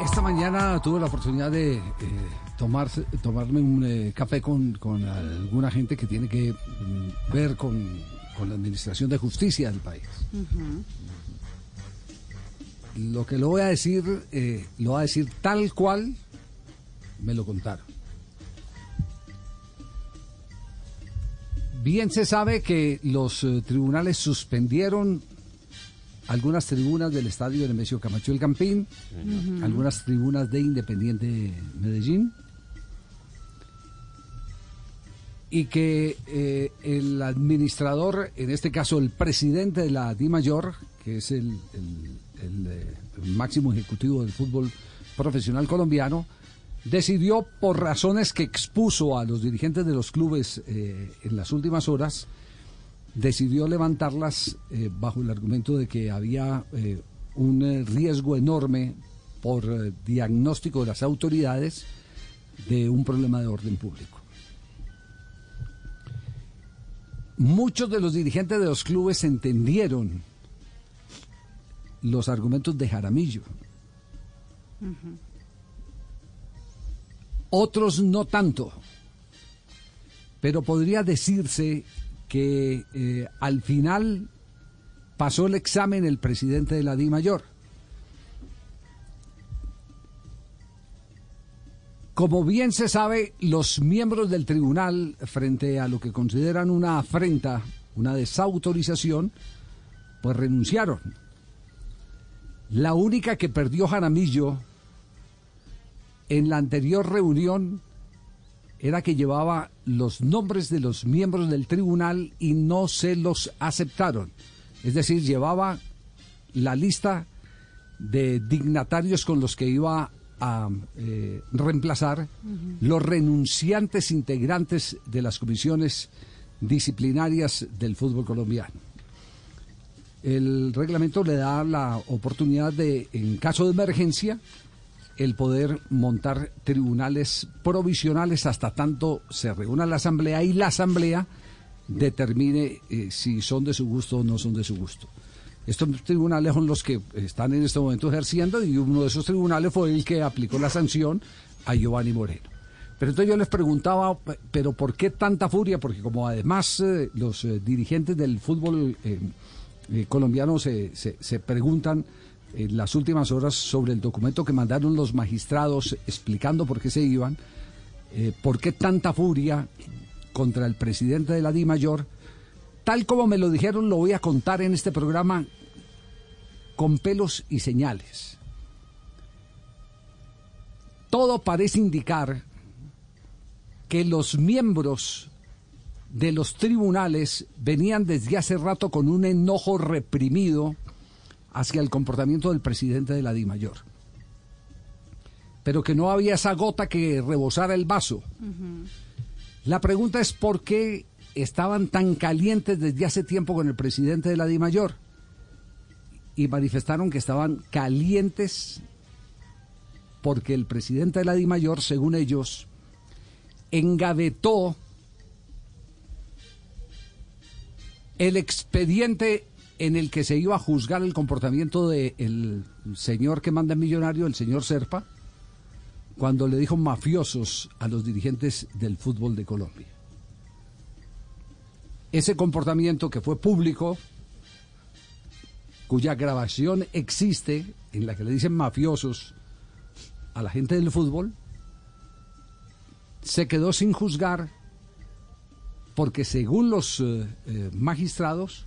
Esta mañana tuve la oportunidad de eh, tomarse- tomarme un eh, café con, con alguna gente que tiene que mm, ver con, con la administración de justicia del país. Lo que lo voy a decir, eh, lo voy a decir tal cual me lo contaron. Bien se sabe que los eh, tribunales suspendieron algunas tribunas del estadio Nemesio Camacho el Campín, algunas tribunas de Independiente Medellín, y que eh, el administrador, en este caso el presidente de la Di Mayor, que es el, el- el, eh, el máximo ejecutivo del fútbol profesional colombiano, decidió por razones que expuso a los dirigentes de los clubes eh, en las últimas horas, decidió levantarlas eh, bajo el argumento de que había eh, un eh, riesgo enorme por diagnóstico de las autoridades de un problema de orden público. Muchos de los dirigentes de los clubes entendieron los argumentos de Jaramillo. Otros no tanto. Pero podría decirse que eh, al final pasó el examen el presidente de la Di Mayor. Como bien se sabe, los miembros del tribunal, frente a lo que consideran una afrenta, una desautorización, pues renunciaron. La única que perdió Jaramillo en la anterior reunión era que llevaba los nombres de los miembros del tribunal y no se los aceptaron. Es decir, llevaba la lista de dignatarios con los que iba a eh, reemplazar los renunciantes integrantes de las comisiones disciplinarias del fútbol colombiano. El reglamento le da la oportunidad de, en caso de emergencia, el poder montar tribunales provisionales hasta tanto se reúna la asamblea y la asamblea determine eh, si son de su gusto o no son de su gusto. Estos tribunales son los que están en este momento ejerciendo y uno de esos tribunales fue el que aplicó la sanción a Giovanni Moreno. Pero entonces yo les preguntaba, pero ¿por qué tanta furia? Porque como además eh, los eh, dirigentes del fútbol colombiano se- se preguntan en las últimas horas sobre el documento que mandaron los magistrados explicando por qué se iban, eh, por qué tanta furia contra el presidente de la Di Mayor. Tal como me lo dijeron, lo voy a contar en este programa con pelos y señales. Todo parece indicar que los miembros de los tribunales venían desde hace rato con un enojo reprimido hacia el comportamiento del presidente de la DIMAYOR. Pero que no había esa gota que rebosara el vaso. La pregunta es por qué estaban tan calientes desde hace tiempo con el presidente de la DIMAYOR. Y manifestaron que estaban calientes porque el presidente de la DIMAYOR, según ellos, engavetó el expediente en el que se iba a juzgar el comportamiento del señor que manda en millonario, el señor Serpa, cuando le dijo mafiosos a los dirigentes del fútbol de Colombia. Ese comportamiento que fue público, cuya grabación existe, en la que le dicen mafiosos a la gente del fútbol, se quedó sin juzgar porque según los eh, eh, magistrados,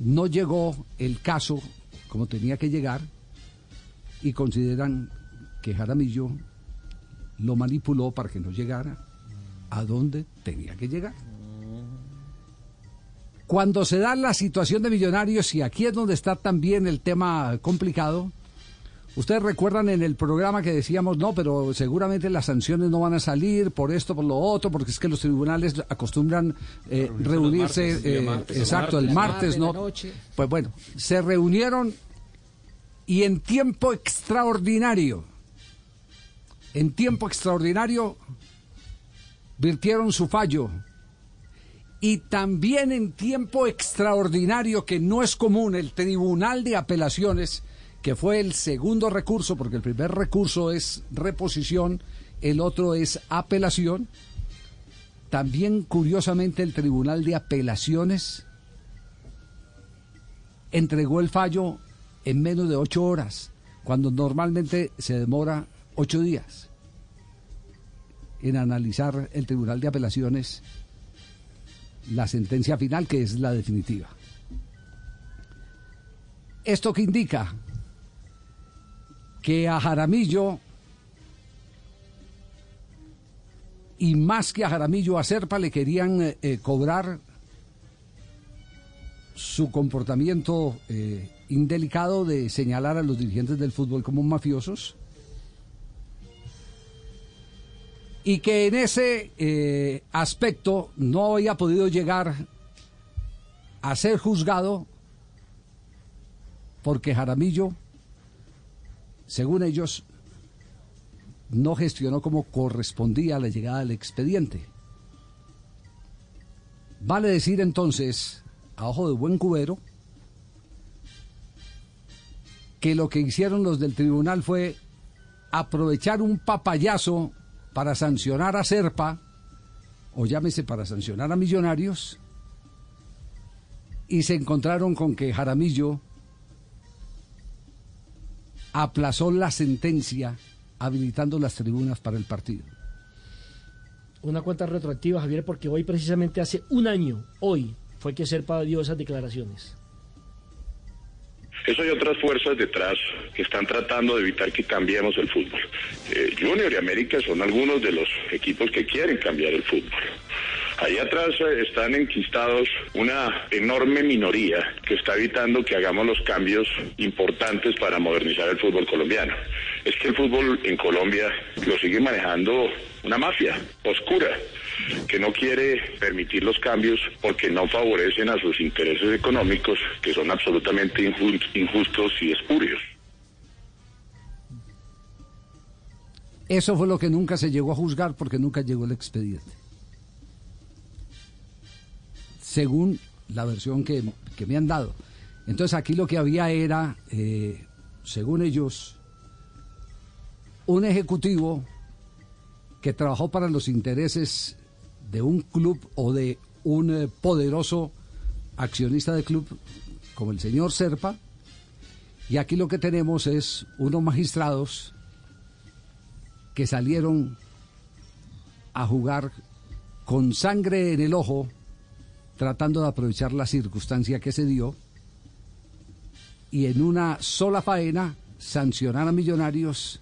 No llegó el caso como tenía que llegar y consideran que Jaramillo lo manipuló para que no llegara a donde tenía que llegar. Cuando se da la situación de millonarios, y aquí es donde está también el tema complicado, ustedes recuerdan en el programa que decíamos, no, pero seguramente las sanciones no van a salir por esto, por lo otro, porque es que los tribunales acostumbran eh, reunirse, martes, el día eh, martes, exacto, el martes, ¿no? Pues bueno, se reunieron y en tiempo extraordinario, en tiempo extraordinario, virtieron su fallo. Y también en tiempo extraordinario, que no es común, el Tribunal de Apelaciones, que fue el segundo recurso, porque el primer recurso es reposición, el otro es apelación. También, curiosamente, el Tribunal de Apelaciones entregó el fallo en menos de ocho horas, cuando normalmente se demora ocho días en analizar el Tribunal de Apelaciones la sentencia final, que es la definitiva. ¿Esto que indica? Que a Jaramillo, y más que a Jaramillo, a Serpa le querían eh, eh, cobrar su comportamiento eh, indelicado de señalar a los dirigentes del fútbol como mafiosos. Y que en ese aspecto no había podido llegar a ser juzgado porque Jaramillo, según ellos, no gestionó como correspondía la llegada del expediente. Vale decir entonces, a ojo de buen cubero, que lo que hicieron los del tribunal fue aprovechar un papayazo para sancionar a Serpa, o llámese para sancionar a Millonarios, y se encontraron con que Jaramillo aplazó la sentencia habilitando las tribunas para el partido. Una cuenta retroactiva, Javier, porque hoy precisamente hace un año, hoy, fue que Serpa dio esas declaraciones. Eso hay otras fuerzas detrás que están tratando de evitar que cambiemos el fútbol. Eh, Junior y América son algunos de los equipos que quieren cambiar el fútbol. Ahí atrás eh, están enquistados una enorme minoría que está evitando que hagamos los cambios importantes para modernizar el fútbol colombiano. Es que el fútbol en Colombia lo sigue manejando una mafia oscura que no quiere permitir los cambios porque no favorecen a sus intereses económicos que son absolutamente injus- injustos y espurios. Eso fue lo que nunca se llegó a juzgar porque nunca llegó el expediente. Según la versión que, que me han dado. Entonces aquí lo que había era, eh, según ellos, un ejecutivo que trabajó para los intereses de un club o de un eh, poderoso accionista de club como el señor Serpa. Y aquí lo que tenemos es unos magistrados que salieron a jugar con sangre en el ojo, tratando de aprovechar la circunstancia que se dio, y en una sola faena sancionar a Millonarios,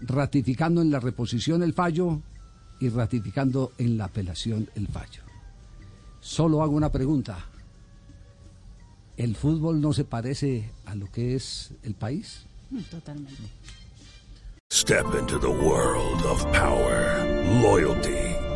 ratificando en la reposición el fallo y ratificando en la apelación el fallo. Solo hago una pregunta. ¿El fútbol no se parece a lo que es el país? Totalmente. Step into the world of power, loyalty,